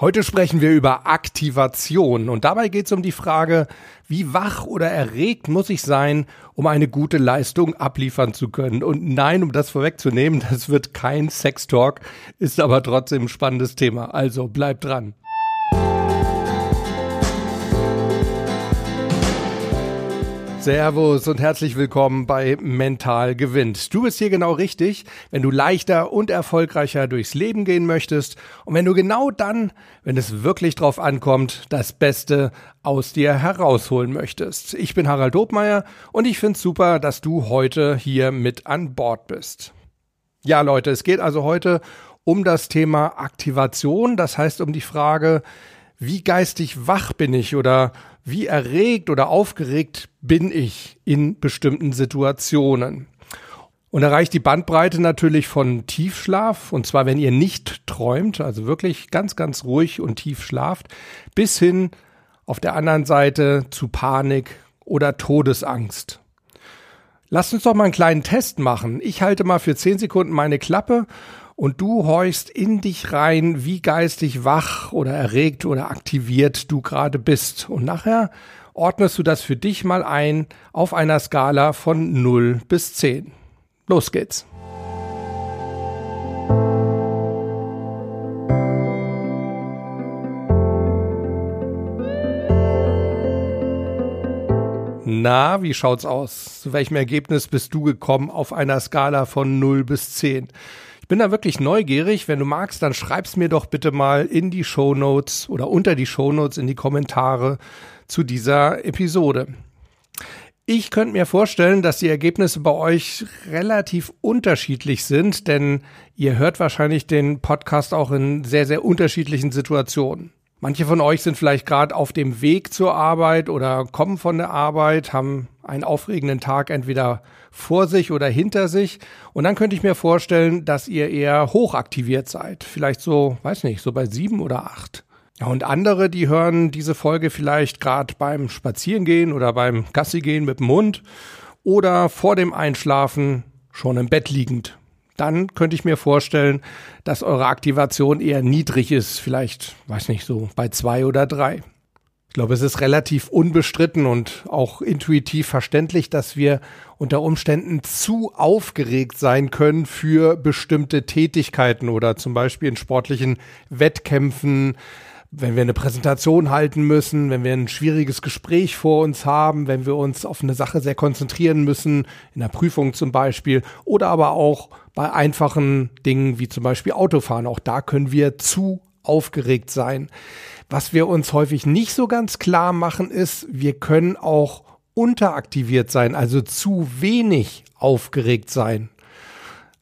Heute sprechen wir über Aktivation und dabei geht es um die Frage, wie wach oder erregt muss ich sein, um eine gute Leistung abliefern zu können. Und nein, um das vorwegzunehmen, das wird kein Sextalk, ist aber trotzdem ein spannendes Thema. Also bleibt dran. Servus und herzlich willkommen bei Mental gewinnt. Du bist hier genau richtig, wenn du leichter und erfolgreicher durchs Leben gehen möchtest und wenn du genau dann, wenn es wirklich drauf ankommt, das Beste aus dir herausholen möchtest. Ich bin Harald Dobmeier und ich finde super, dass du heute hier mit an Bord bist. Ja, Leute, es geht also heute um das Thema Aktivation, das heißt um die Frage, wie geistig wach bin ich oder wie erregt oder aufgeregt bin ich in bestimmten Situationen. Und da reicht die Bandbreite natürlich von Tiefschlaf, und zwar wenn ihr nicht träumt, also wirklich ganz, ganz ruhig und tief schlaft, bis hin auf der anderen Seite zu Panik oder Todesangst. Lasst uns doch mal einen kleinen Test machen. Ich halte mal für zehn Sekunden meine Klappe und du horchst in dich rein, wie geistig wach oder erregt oder aktiviert du gerade bist. Und nachher ordnest du das für dich mal ein auf einer Skala von 0 bis 10. Los geht's. Na, wie schaut's aus? Zu welchem Ergebnis bist du gekommen auf einer Skala von 0 bis 10? Bin da wirklich neugierig. Wenn du magst, dann schreib's mir doch bitte mal in die Show Notes oder unter die Show Notes in die Kommentare zu dieser Episode. Ich könnte mir vorstellen, dass die Ergebnisse bei euch relativ unterschiedlich sind, denn ihr hört wahrscheinlich den Podcast auch in sehr, sehr unterschiedlichen Situationen. Manche von euch sind vielleicht gerade auf dem Weg zur Arbeit oder kommen von der Arbeit, haben einen aufregenden Tag entweder vor sich oder hinter sich. Und dann könnte ich mir vorstellen, dass ihr eher hochaktiviert seid. Vielleicht so, weiß nicht, so bei sieben oder acht. Ja, und andere, die hören diese Folge vielleicht gerade beim Spazierengehen oder beim Gassigehen mit dem Hund oder vor dem Einschlafen schon im Bett liegend dann könnte ich mir vorstellen, dass eure Aktivation eher niedrig ist, vielleicht, weiß nicht, so bei zwei oder drei. Ich glaube, es ist relativ unbestritten und auch intuitiv verständlich, dass wir unter Umständen zu aufgeregt sein können für bestimmte Tätigkeiten oder zum Beispiel in sportlichen Wettkämpfen, wenn wir eine Präsentation halten müssen, wenn wir ein schwieriges Gespräch vor uns haben, wenn wir uns auf eine Sache sehr konzentrieren müssen, in der Prüfung zum Beispiel, oder aber auch bei einfachen Dingen wie zum Beispiel Autofahren. Auch da können wir zu aufgeregt sein. Was wir uns häufig nicht so ganz klar machen, ist, wir können auch unteraktiviert sein, also zu wenig aufgeregt sein.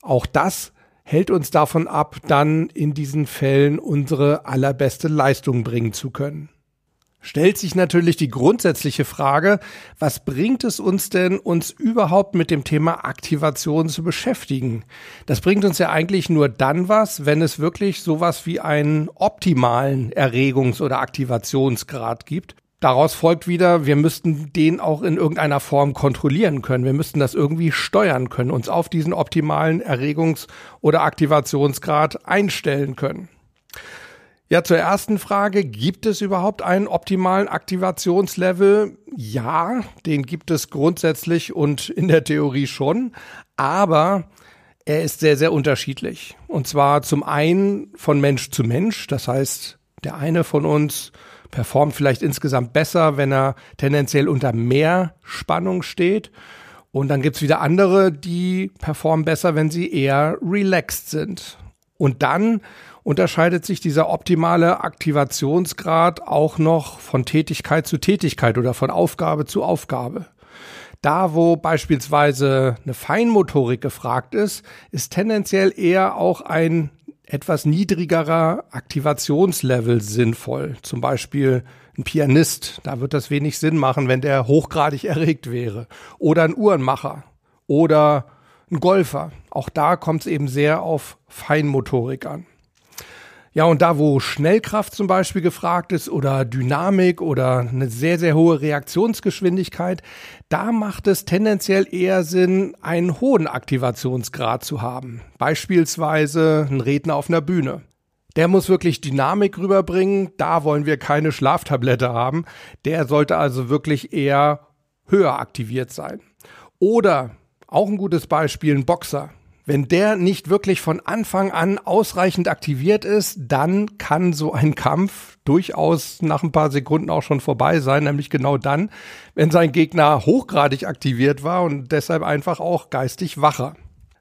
Auch das hält uns davon ab, dann in diesen Fällen unsere allerbeste Leistung bringen zu können. Stellt sich natürlich die grundsätzliche Frage, was bringt es uns denn, uns überhaupt mit dem Thema Aktivation zu beschäftigen? Das bringt uns ja eigentlich nur dann was, wenn es wirklich sowas wie einen optimalen Erregungs- oder Aktivationsgrad gibt. Daraus folgt wieder, wir müssten den auch in irgendeiner Form kontrollieren können. Wir müssten das irgendwie steuern können, uns auf diesen optimalen Erregungs- oder Aktivationsgrad einstellen können. Ja, zur ersten Frage, gibt es überhaupt einen optimalen Aktivationslevel? Ja, den gibt es grundsätzlich und in der Theorie schon, aber er ist sehr, sehr unterschiedlich. Und zwar zum einen von Mensch zu Mensch, das heißt, der eine von uns performt vielleicht insgesamt besser, wenn er tendenziell unter mehr Spannung steht. Und dann gibt's wieder andere, die performen besser, wenn sie eher relaxed sind. Und dann unterscheidet sich dieser optimale Aktivationsgrad auch noch von Tätigkeit zu Tätigkeit oder von Aufgabe zu Aufgabe. Da, wo beispielsweise eine Feinmotorik gefragt ist, ist tendenziell eher auch ein etwas niedrigerer Aktivationslevel sinnvoll. Zum Beispiel ein Pianist, da wird das wenig Sinn machen, wenn der hochgradig erregt wäre. Oder ein Uhrenmacher oder ein Golfer. Auch da kommt es eben sehr auf Feinmotorik an. Ja, und da, wo Schnellkraft zum Beispiel gefragt ist oder Dynamik oder eine sehr, sehr hohe Reaktionsgeschwindigkeit, da macht es tendenziell eher Sinn, einen hohen Aktivationsgrad zu haben. Beispielsweise ein Redner auf einer Bühne. Der muss wirklich Dynamik rüberbringen. Da wollen wir keine Schlaftablette haben. Der sollte also wirklich eher höher aktiviert sein. Oder auch ein gutes Beispiel, ein Boxer. Wenn der nicht wirklich von Anfang an ausreichend aktiviert ist, dann kann so ein Kampf durchaus nach ein paar Sekunden auch schon vorbei sein, nämlich genau dann, wenn sein Gegner hochgradig aktiviert war und deshalb einfach auch geistig wacher.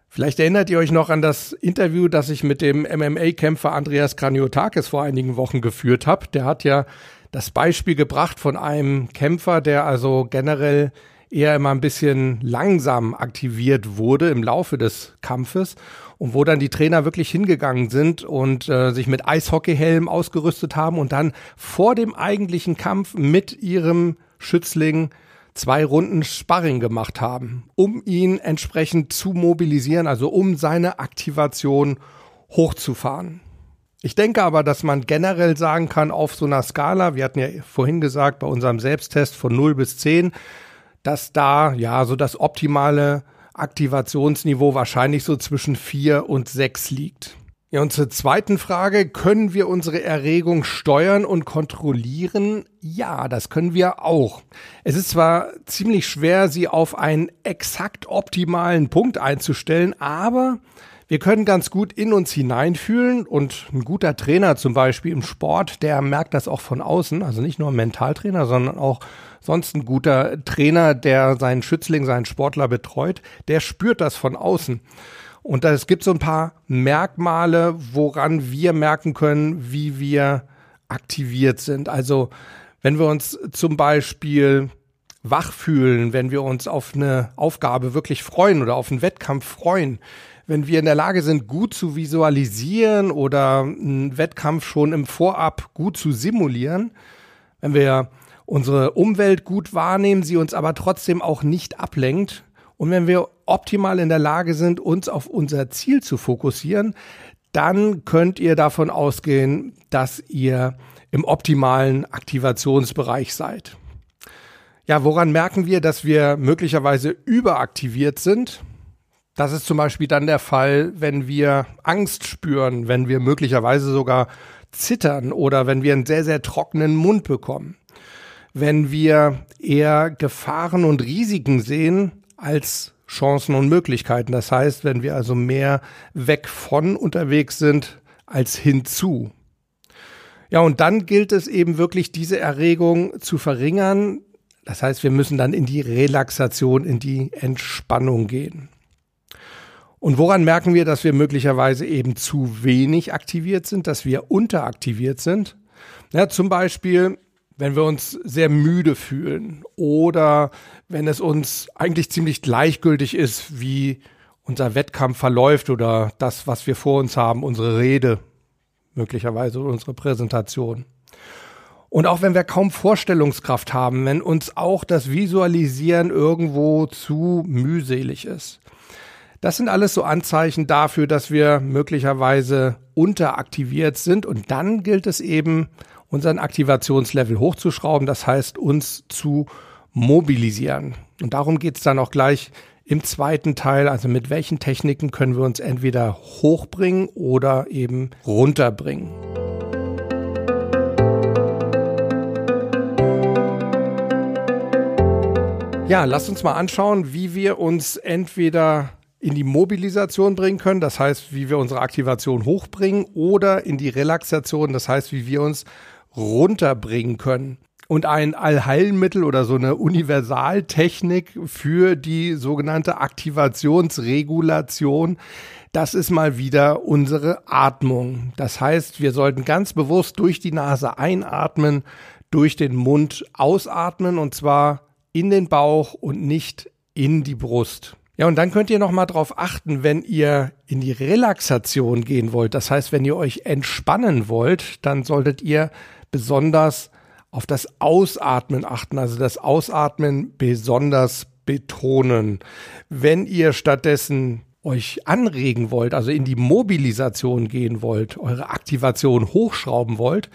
Vielleicht erinnert ihr euch noch an das Interview, das ich mit dem MMA-Kämpfer Andreas Kraniotakis vor einigen Wochen geführt habe. Der hat ja das Beispiel gebracht von einem Kämpfer, der also generell eher immer ein bisschen langsam aktiviert wurde im Laufe des Kampfes und wo dann die Trainer wirklich hingegangen sind und äh, sich mit Eishockeyhelm ausgerüstet haben und dann vor dem eigentlichen Kampf mit ihrem Schützling zwei Runden Sparring gemacht haben, um ihn entsprechend zu mobilisieren, also um seine Aktivation hochzufahren. Ich denke aber, dass man generell sagen kann, auf so einer Skala, wir hatten ja vorhin gesagt, bei unserem Selbsttest von 0 bis 10, dass da ja so das optimale Aktivationsniveau wahrscheinlich so zwischen vier und sechs liegt. Ja, und zur zweiten Frage, können wir unsere Erregung steuern und kontrollieren? Ja, das können wir auch. Es ist zwar ziemlich schwer, sie auf einen exakt optimalen Punkt einzustellen, aber wir können ganz gut in uns hineinfühlen und ein guter Trainer zum Beispiel im Sport, der merkt das auch von außen, also nicht nur ein Mentaltrainer, sondern auch sonst ein guter Trainer, der seinen Schützling, seinen Sportler betreut, der spürt das von außen. Und es gibt so ein paar Merkmale, woran wir merken können, wie wir aktiviert sind. Also wenn wir uns zum Beispiel wach fühlen, wenn wir uns auf eine Aufgabe wirklich freuen oder auf einen Wettkampf freuen, wenn wir in der Lage sind, gut zu visualisieren oder einen Wettkampf schon im Vorab gut zu simulieren, wenn wir unsere Umwelt gut wahrnehmen, sie uns aber trotzdem auch nicht ablenkt. Und wenn wir optimal in der Lage sind, uns auf unser Ziel zu fokussieren, dann könnt ihr davon ausgehen, dass ihr im optimalen Aktivationsbereich seid. Ja, woran merken wir, dass wir möglicherweise überaktiviert sind? Das ist zum Beispiel dann der Fall, wenn wir Angst spüren, wenn wir möglicherweise sogar zittern oder wenn wir einen sehr, sehr trockenen Mund bekommen wenn wir eher Gefahren und Risiken sehen als Chancen und Möglichkeiten. Das heißt, wenn wir also mehr weg von unterwegs sind als hinzu. Ja, und dann gilt es eben wirklich, diese Erregung zu verringern. Das heißt, wir müssen dann in die Relaxation, in die Entspannung gehen. Und woran merken wir, dass wir möglicherweise eben zu wenig aktiviert sind, dass wir unteraktiviert sind? Ja, zum Beispiel, wenn wir uns sehr müde fühlen oder wenn es uns eigentlich ziemlich gleichgültig ist, wie unser Wettkampf verläuft oder das, was wir vor uns haben, unsere Rede, möglicherweise unsere Präsentation. Und auch wenn wir kaum Vorstellungskraft haben, wenn uns auch das Visualisieren irgendwo zu mühselig ist. Das sind alles so Anzeichen dafür, dass wir möglicherweise unteraktiviert sind. Und dann gilt es eben, unseren Aktivationslevel hochzuschrauben, das heißt uns zu mobilisieren. Und darum geht es dann auch gleich im zweiten Teil, also mit welchen Techniken können wir uns entweder hochbringen oder eben runterbringen. Ja, lasst uns mal anschauen, wie wir uns entweder in die Mobilisation bringen können, das heißt, wie wir unsere Aktivation hochbringen, oder in die Relaxation, das heißt, wie wir uns runterbringen können. Und ein Allheilmittel oder so eine Universaltechnik für die sogenannte Aktivationsregulation, das ist mal wieder unsere Atmung. Das heißt, wir sollten ganz bewusst durch die Nase einatmen, durch den Mund ausatmen und zwar in den Bauch und nicht in die Brust. Ja, und dann könnt ihr noch mal drauf achten, wenn ihr in die Relaxation gehen wollt. Das heißt, wenn ihr euch entspannen wollt, dann solltet ihr besonders auf das Ausatmen achten, also das Ausatmen besonders betonen. Wenn ihr stattdessen euch anregen wollt, also in die Mobilisation gehen wollt, eure Aktivation hochschrauben wollt,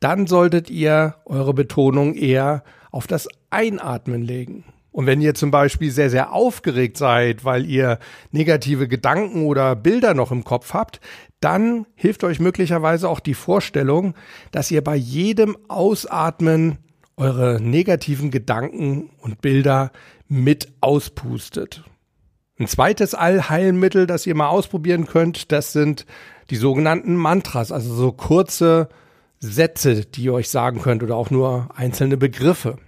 dann solltet ihr eure Betonung eher auf das Einatmen legen. Und wenn ihr zum Beispiel sehr, sehr aufgeregt seid, weil ihr negative Gedanken oder Bilder noch im Kopf habt, dann hilft euch möglicherweise auch die Vorstellung, dass ihr bei jedem Ausatmen eure negativen Gedanken und Bilder mit auspustet. Ein zweites Allheilmittel, das ihr mal ausprobieren könnt, das sind die sogenannten Mantras, also so kurze Sätze, die ihr euch sagen könnt oder auch nur einzelne Begriffe.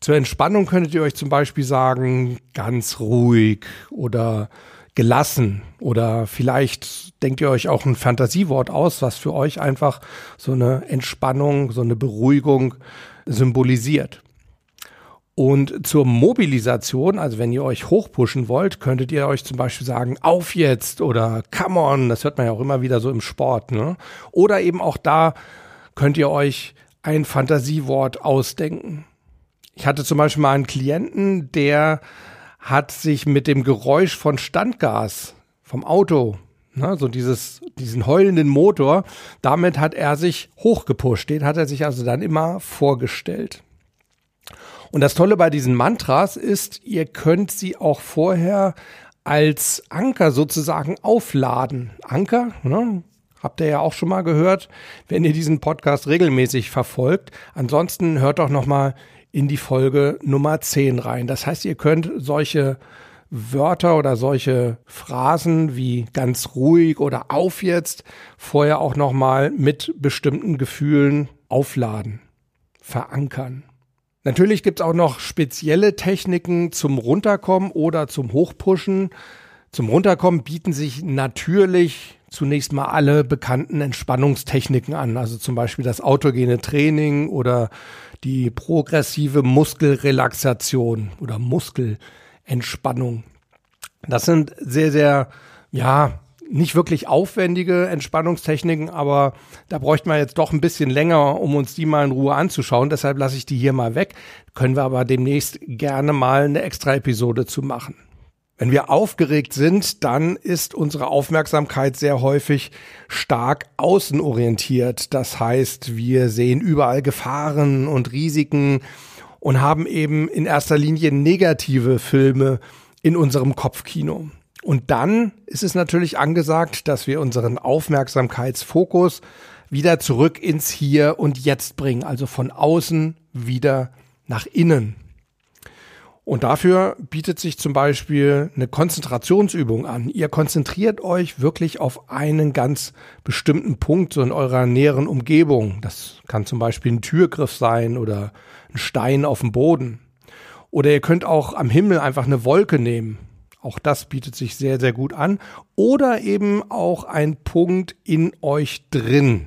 Zur Entspannung könntet ihr euch zum Beispiel sagen, ganz ruhig oder gelassen oder vielleicht denkt ihr euch auch ein Fantasiewort aus, was für euch einfach so eine Entspannung, so eine Beruhigung symbolisiert. Und zur Mobilisation, also wenn ihr euch hochpushen wollt, könntet ihr euch zum Beispiel sagen, auf jetzt oder come on, das hört man ja auch immer wieder so im Sport. Ne? Oder eben auch da könnt ihr euch ein Fantasiewort ausdenken. Ich hatte zum Beispiel mal einen Klienten, der hat sich mit dem Geräusch von Standgas vom Auto, ne, so dieses, diesen heulenden Motor, damit hat er sich hochgepusht. Den hat er sich also dann immer vorgestellt. Und das Tolle bei diesen Mantras ist, ihr könnt sie auch vorher als Anker sozusagen aufladen. Anker, ne? Habt ihr ja auch schon mal gehört, wenn ihr diesen Podcast regelmäßig verfolgt. Ansonsten hört doch noch mal in die Folge Nummer 10 rein. Das heißt, ihr könnt solche Wörter oder solche Phrasen wie ganz ruhig oder auf jetzt vorher auch noch mal mit bestimmten Gefühlen aufladen, verankern. Natürlich gibt's auch noch spezielle Techniken zum Runterkommen oder zum Hochpushen. Zum Runterkommen bieten sich natürlich zunächst mal alle bekannten Entspannungstechniken an, also zum Beispiel das autogene Training oder die progressive Muskelrelaxation oder Muskelentspannung. Das sind sehr, sehr, ja, nicht wirklich aufwendige Entspannungstechniken, aber da bräuchte man jetzt doch ein bisschen länger, um uns die mal in Ruhe anzuschauen. Deshalb lasse ich die hier mal weg. Können wir aber demnächst gerne mal eine extra Episode zu machen. Wenn wir aufgeregt sind, dann ist unsere Aufmerksamkeit sehr häufig stark außenorientiert. Das heißt, wir sehen überall Gefahren und Risiken und haben eben in erster Linie negative Filme in unserem Kopfkino. Und dann ist es natürlich angesagt, dass wir unseren Aufmerksamkeitsfokus wieder zurück ins Hier und Jetzt bringen, also von außen wieder nach innen. Und dafür bietet sich zum Beispiel eine Konzentrationsübung an. Ihr konzentriert euch wirklich auf einen ganz bestimmten Punkt so in eurer näheren Umgebung. Das kann zum Beispiel ein Türgriff sein oder ein Stein auf dem Boden. Oder ihr könnt auch am Himmel einfach eine Wolke nehmen. Auch das bietet sich sehr, sehr gut an. Oder eben auch ein Punkt in euch drin.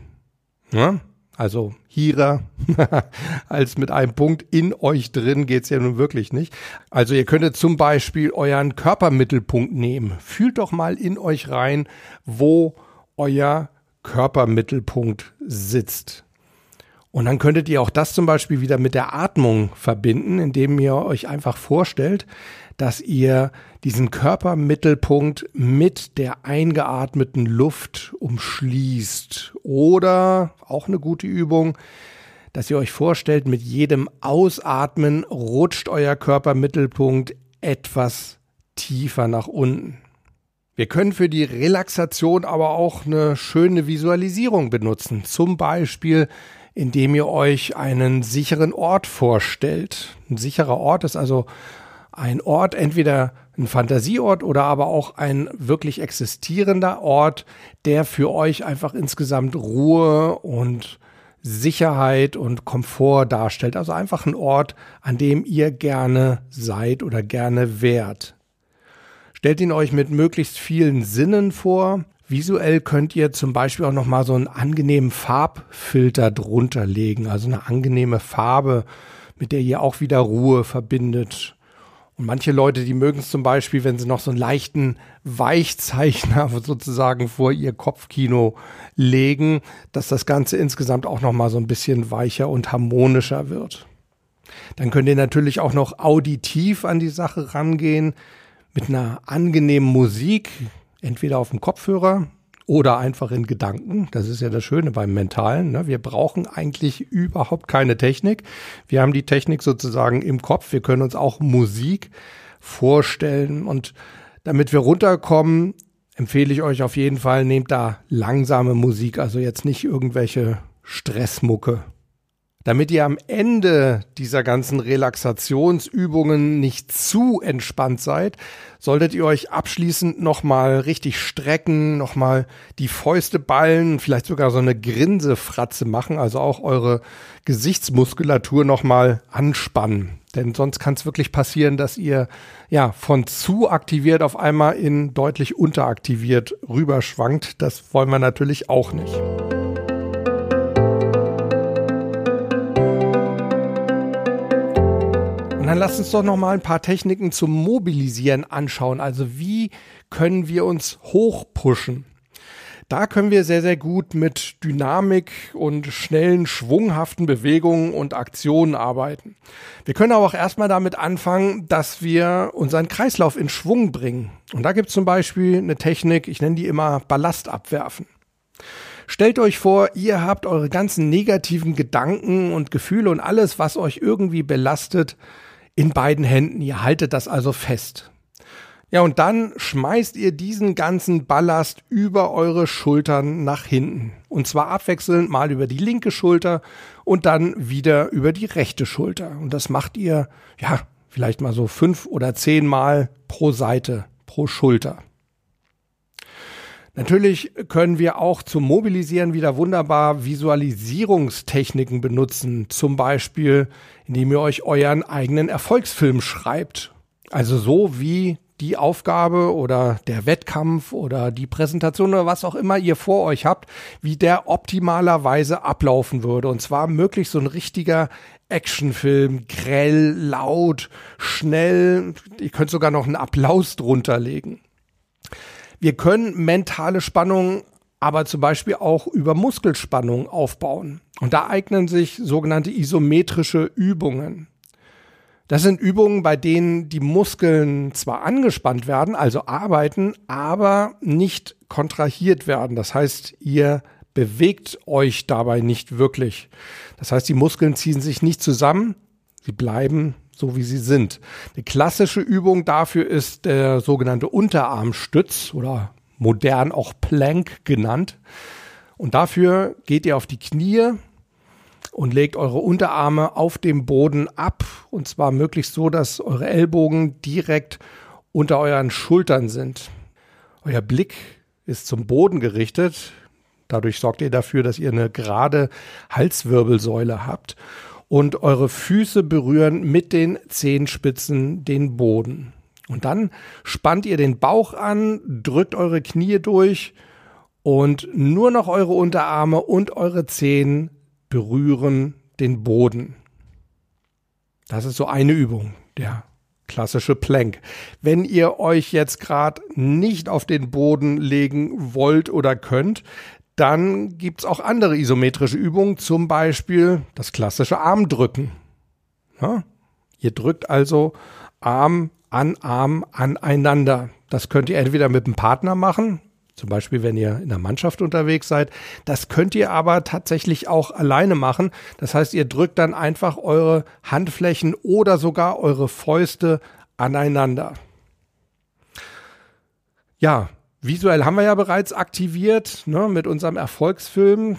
Ja? Also hierer als mit einem Punkt in euch drin geht's ja nun wirklich nicht. Also ihr könntet zum Beispiel euren Körpermittelpunkt nehmen. Fühlt doch mal in euch rein, wo euer Körpermittelpunkt sitzt. Und dann könntet ihr auch das zum Beispiel wieder mit der Atmung verbinden, indem ihr euch einfach vorstellt, dass ihr diesen Körpermittelpunkt mit der eingeatmeten Luft umschließt. Oder auch eine gute Übung, dass ihr euch vorstellt, mit jedem Ausatmen rutscht euer Körpermittelpunkt etwas tiefer nach unten. Wir können für die Relaxation aber auch eine schöne Visualisierung benutzen. Zum Beispiel, indem ihr euch einen sicheren Ort vorstellt. Ein sicherer Ort ist also ein Ort, entweder ein Fantasieort oder aber auch ein wirklich existierender Ort, der für euch einfach insgesamt Ruhe und Sicherheit und Komfort darstellt. Also einfach ein Ort, an dem ihr gerne seid oder gerne wärt. Stellt ihn euch mit möglichst vielen Sinnen vor. Visuell könnt ihr zum Beispiel auch nochmal so einen angenehmen Farbfilter drunter legen, also eine angenehme Farbe, mit der ihr auch wieder Ruhe verbindet und manche Leute, die mögen es zum Beispiel, wenn sie noch so einen leichten Weichzeichner sozusagen vor ihr Kopfkino legen, dass das Ganze insgesamt auch noch mal so ein bisschen weicher und harmonischer wird. Dann könnt ihr natürlich auch noch auditiv an die Sache rangehen mit einer angenehmen Musik, entweder auf dem Kopfhörer oder einfach in Gedanken. Das ist ja das Schöne beim Mentalen. Ne? Wir brauchen eigentlich überhaupt keine Technik. Wir haben die Technik sozusagen im Kopf. Wir können uns auch Musik vorstellen. Und damit wir runterkommen, empfehle ich euch auf jeden Fall, nehmt da langsame Musik, also jetzt nicht irgendwelche Stressmucke. Damit ihr am Ende dieser ganzen Relaxationsübungen nicht zu entspannt seid, solltet ihr euch abschließend nochmal richtig strecken, nochmal die Fäuste ballen, vielleicht sogar so eine Grinsefratze machen, also auch eure Gesichtsmuskulatur nochmal anspannen. Denn sonst kann es wirklich passieren, dass ihr ja von zu aktiviert auf einmal in deutlich unteraktiviert rüberschwankt. Das wollen wir natürlich auch nicht. Dann lasst uns doch noch mal ein paar Techniken zum Mobilisieren anschauen. Also wie können wir uns hochpushen? Da können wir sehr, sehr gut mit Dynamik und schnellen, schwunghaften Bewegungen und Aktionen arbeiten. Wir können aber auch erstmal damit anfangen, dass wir unseren Kreislauf in Schwung bringen. Und da gibt es zum Beispiel eine Technik, ich nenne die immer Ballast abwerfen. Stellt euch vor, ihr habt eure ganzen negativen Gedanken und Gefühle und alles, was euch irgendwie belastet, in beiden Händen. Ihr haltet das also fest. Ja, und dann schmeißt ihr diesen ganzen Ballast über eure Schultern nach hinten. Und zwar abwechselnd mal über die linke Schulter und dann wieder über die rechte Schulter. Und das macht ihr, ja, vielleicht mal so fünf oder zehn Mal pro Seite, pro Schulter. Natürlich können wir auch zum Mobilisieren wieder wunderbar Visualisierungstechniken benutzen. Zum Beispiel, indem ihr euch euren eigenen Erfolgsfilm schreibt. Also so wie die Aufgabe oder der Wettkampf oder die Präsentation oder was auch immer ihr vor euch habt, wie der optimalerweise ablaufen würde. Und zwar möglichst so ein richtiger Actionfilm, grell, laut, schnell. Ihr könnt sogar noch einen Applaus drunter legen. Wir können mentale Spannung aber zum Beispiel auch über Muskelspannung aufbauen. Und da eignen sich sogenannte isometrische Übungen. Das sind Übungen, bei denen die Muskeln zwar angespannt werden, also arbeiten, aber nicht kontrahiert werden. Das heißt, ihr bewegt euch dabei nicht wirklich. Das heißt, die Muskeln ziehen sich nicht zusammen, sie bleiben so wie sie sind. Eine klassische Übung dafür ist der sogenannte Unterarmstütz oder modern auch Plank genannt. Und dafür geht ihr auf die Knie und legt eure Unterarme auf dem Boden ab. Und zwar möglichst so, dass eure Ellbogen direkt unter euren Schultern sind. Euer Blick ist zum Boden gerichtet. Dadurch sorgt ihr dafür, dass ihr eine gerade Halswirbelsäule habt und eure Füße berühren mit den Zehenspitzen den Boden. Und dann spannt ihr den Bauch an, drückt eure Knie durch und nur noch eure Unterarme und eure Zehen berühren den Boden. Das ist so eine Übung, der klassische Plank. Wenn ihr euch jetzt gerade nicht auf den Boden legen wollt oder könnt, dann gibt es auch andere isometrische Übungen, zum Beispiel das klassische Armdrücken. Ja? Ihr drückt also Arm an Arm aneinander. Das könnt ihr entweder mit dem Partner machen, zum Beispiel wenn ihr in der Mannschaft unterwegs seid. Das könnt ihr aber tatsächlich auch alleine machen. Das heißt, ihr drückt dann einfach eure Handflächen oder sogar eure Fäuste aneinander. Ja, Visuell haben wir ja bereits aktiviert ne, mit unserem Erfolgsfilm.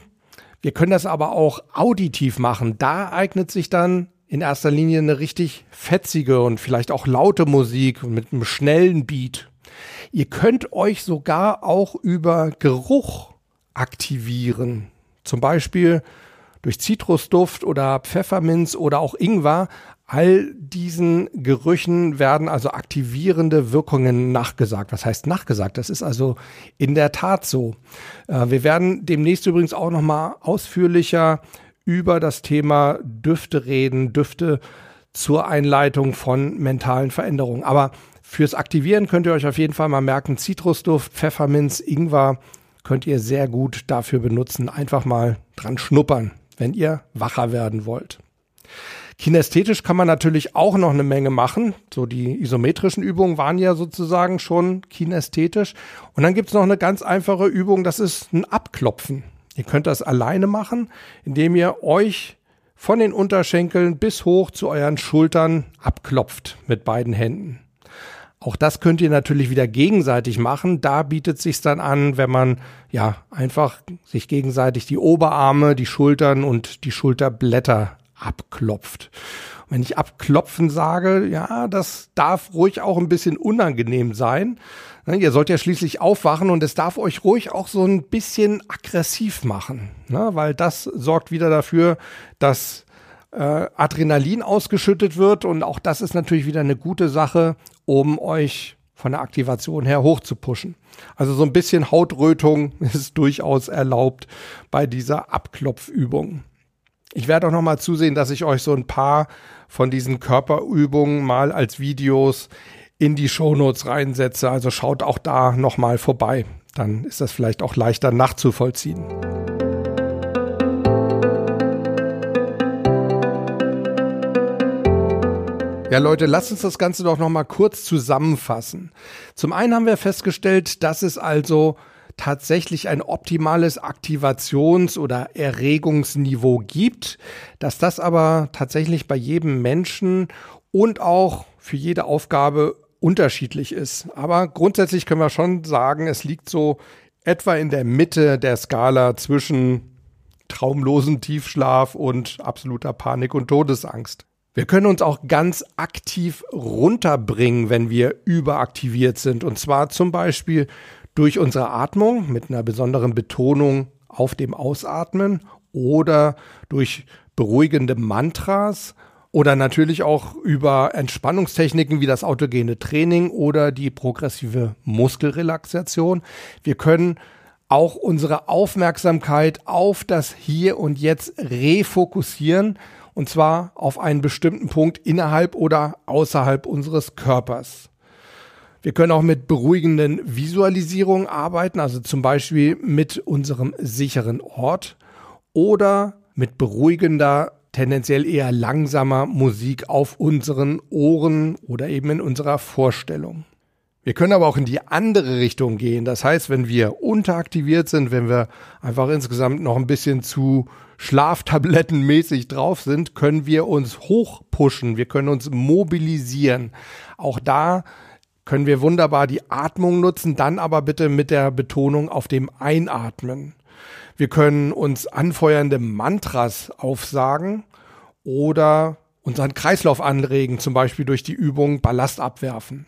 Wir können das aber auch auditiv machen. Da eignet sich dann in erster Linie eine richtig fetzige und vielleicht auch laute Musik mit einem schnellen Beat. Ihr könnt euch sogar auch über Geruch aktivieren. Zum Beispiel durch Zitrusduft oder Pfefferminz oder auch Ingwer All diesen Gerüchen werden also aktivierende Wirkungen nachgesagt. Was heißt nachgesagt? Das ist also in der Tat so. Äh, wir werden demnächst übrigens auch noch mal ausführlicher über das Thema Düfte reden, Düfte zur Einleitung von mentalen Veränderungen. Aber fürs Aktivieren könnt ihr euch auf jeden Fall mal merken, Zitrusduft, Pfefferminz, Ingwer könnt ihr sehr gut dafür benutzen. Einfach mal dran schnuppern, wenn ihr wacher werden wollt. Kinästhetisch kann man natürlich auch noch eine Menge machen. So die isometrischen Übungen waren ja sozusagen schon kinästhetisch. Und dann gibt's noch eine ganz einfache Übung, das ist ein Abklopfen. Ihr könnt das alleine machen, indem ihr euch von den Unterschenkeln bis hoch zu euren Schultern abklopft mit beiden Händen. Auch das könnt ihr natürlich wieder gegenseitig machen. Da bietet sich dann an, wenn man ja einfach sich gegenseitig die Oberarme, die Schultern und die Schulterblätter abklopft. wenn ich abklopfen sage, ja, das darf ruhig auch ein bisschen unangenehm sein. Ne, ihr sollt ja schließlich aufwachen und es darf euch ruhig auch so ein bisschen aggressiv machen, ne, weil das sorgt wieder dafür, dass äh, Adrenalin ausgeschüttet wird und auch das ist natürlich wieder eine gute Sache, um euch von der Aktivation her hoch zu pushen. Also so ein bisschen Hautrötung ist durchaus erlaubt bei dieser Abklopfübung. Ich werde auch noch mal zusehen, dass ich euch so ein paar von diesen Körperübungen mal als Videos in die Shownotes reinsetze. Also schaut auch da noch mal vorbei. Dann ist das vielleicht auch leichter nachzuvollziehen. Ja, Leute, lasst uns das Ganze doch noch mal kurz zusammenfassen. Zum einen haben wir festgestellt, dass es also tatsächlich ein optimales Aktivations- oder Erregungsniveau gibt, dass das aber tatsächlich bei jedem Menschen und auch für jede Aufgabe unterschiedlich ist. Aber grundsätzlich können wir schon sagen, es liegt so etwa in der Mitte der Skala zwischen traumlosen Tiefschlaf und absoluter Panik und Todesangst. Wir können uns auch ganz aktiv runterbringen, wenn wir überaktiviert sind. Und zwar zum Beispiel durch unsere Atmung mit einer besonderen Betonung auf dem Ausatmen oder durch beruhigende Mantras oder natürlich auch über Entspannungstechniken wie das autogene Training oder die progressive Muskelrelaxation. Wir können auch unsere Aufmerksamkeit auf das Hier und Jetzt refokussieren und zwar auf einen bestimmten Punkt innerhalb oder außerhalb unseres Körpers. Wir können auch mit beruhigenden Visualisierungen arbeiten, also zum Beispiel mit unserem sicheren Ort oder mit beruhigender, tendenziell eher langsamer Musik auf unseren Ohren oder eben in unserer Vorstellung. Wir können aber auch in die andere Richtung gehen. Das heißt, wenn wir unteraktiviert sind, wenn wir einfach insgesamt noch ein bisschen zu Schlaftablettenmäßig drauf sind, können wir uns hochpushen, wir können uns mobilisieren. Auch da können wir wunderbar die Atmung nutzen, dann aber bitte mit der Betonung auf dem Einatmen. Wir können uns anfeuernde Mantras aufsagen oder unseren Kreislauf anregen, zum Beispiel durch die Übung Ballast abwerfen.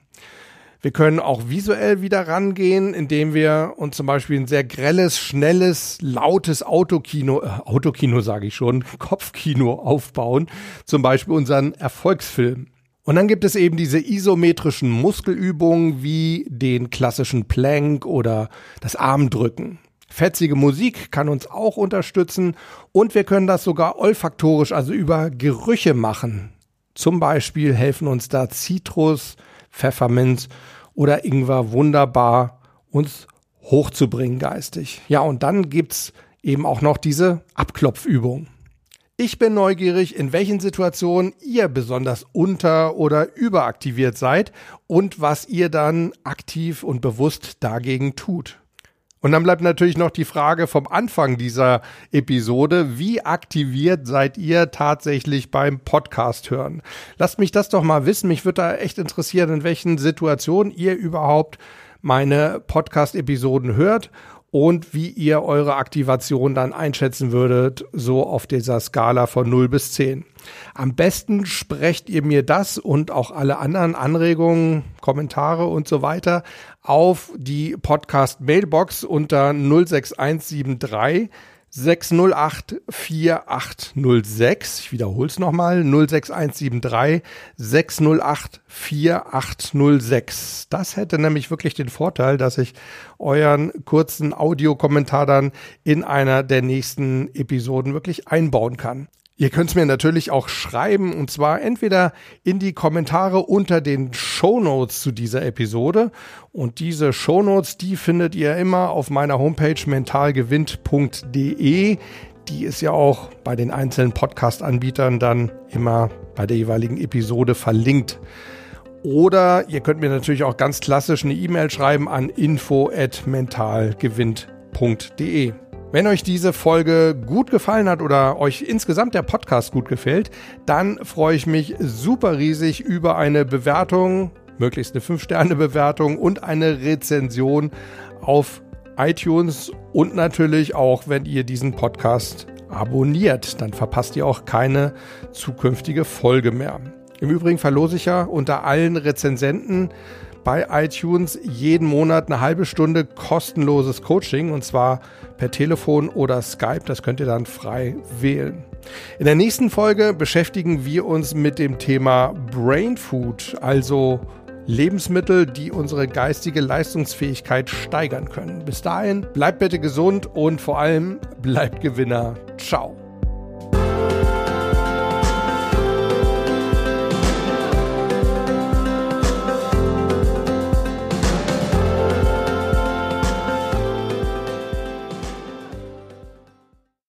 Wir können auch visuell wieder rangehen, indem wir uns zum Beispiel ein sehr grelles, schnelles, lautes Autokino, äh, Autokino sage ich schon, Kopfkino aufbauen, zum Beispiel unseren Erfolgsfilm. Und dann gibt es eben diese isometrischen Muskelübungen wie den klassischen Plank oder das Armdrücken. Fetzige Musik kann uns auch unterstützen und wir können das sogar olfaktorisch, also über Gerüche machen. Zum Beispiel helfen uns da Zitrus, Pfefferminz oder Ingwer wunderbar uns hochzubringen geistig. Ja, und dann gibt's eben auch noch diese Abklopfübung. Ich bin neugierig, in welchen Situationen ihr besonders unter- oder überaktiviert seid und was ihr dann aktiv und bewusst dagegen tut. Und dann bleibt natürlich noch die Frage vom Anfang dieser Episode, wie aktiviert seid ihr tatsächlich beim Podcast hören? Lasst mich das doch mal wissen. Mich würde da echt interessieren, in welchen Situationen ihr überhaupt meine Podcast-Episoden hört und wie ihr eure Aktivation dann einschätzen würdet, so auf dieser Skala von 0 bis 10. Am besten sprecht ihr mir das und auch alle anderen Anregungen, Kommentare und so weiter auf die Podcast Mailbox unter 06173 608 4806. Ich wiederhole es nochmal. 06173 608 4806. Das hätte nämlich wirklich den Vorteil, dass ich euren kurzen Audiokommentar dann in einer der nächsten Episoden wirklich einbauen kann. Ihr könnt es mir natürlich auch schreiben und zwar entweder in die Kommentare unter den Show Notes zu dieser Episode und diese Show Notes, die findet ihr immer auf meiner Homepage mentalgewinnt.de. Die ist ja auch bei den einzelnen Podcast-Anbietern dann immer bei der jeweiligen Episode verlinkt. Oder ihr könnt mir natürlich auch ganz klassisch eine E-Mail schreiben an info@mentalgewinnt.de. Wenn euch diese Folge gut gefallen hat oder euch insgesamt der Podcast gut gefällt, dann freue ich mich super riesig über eine Bewertung möglichst eine 5-Sterne-Bewertung und eine Rezension auf iTunes und natürlich auch, wenn ihr diesen Podcast abonniert, dann verpasst ihr auch keine zukünftige Folge mehr. Im Übrigen verlose ich ja unter allen Rezensenten bei iTunes jeden Monat eine halbe Stunde kostenloses Coaching und zwar per Telefon oder Skype. Das könnt ihr dann frei wählen. In der nächsten Folge beschäftigen wir uns mit dem Thema Brain Food, also Lebensmittel, die unsere geistige Leistungsfähigkeit steigern können. Bis dahin, bleibt bitte gesund und vor allem bleibt Gewinner. Ciao.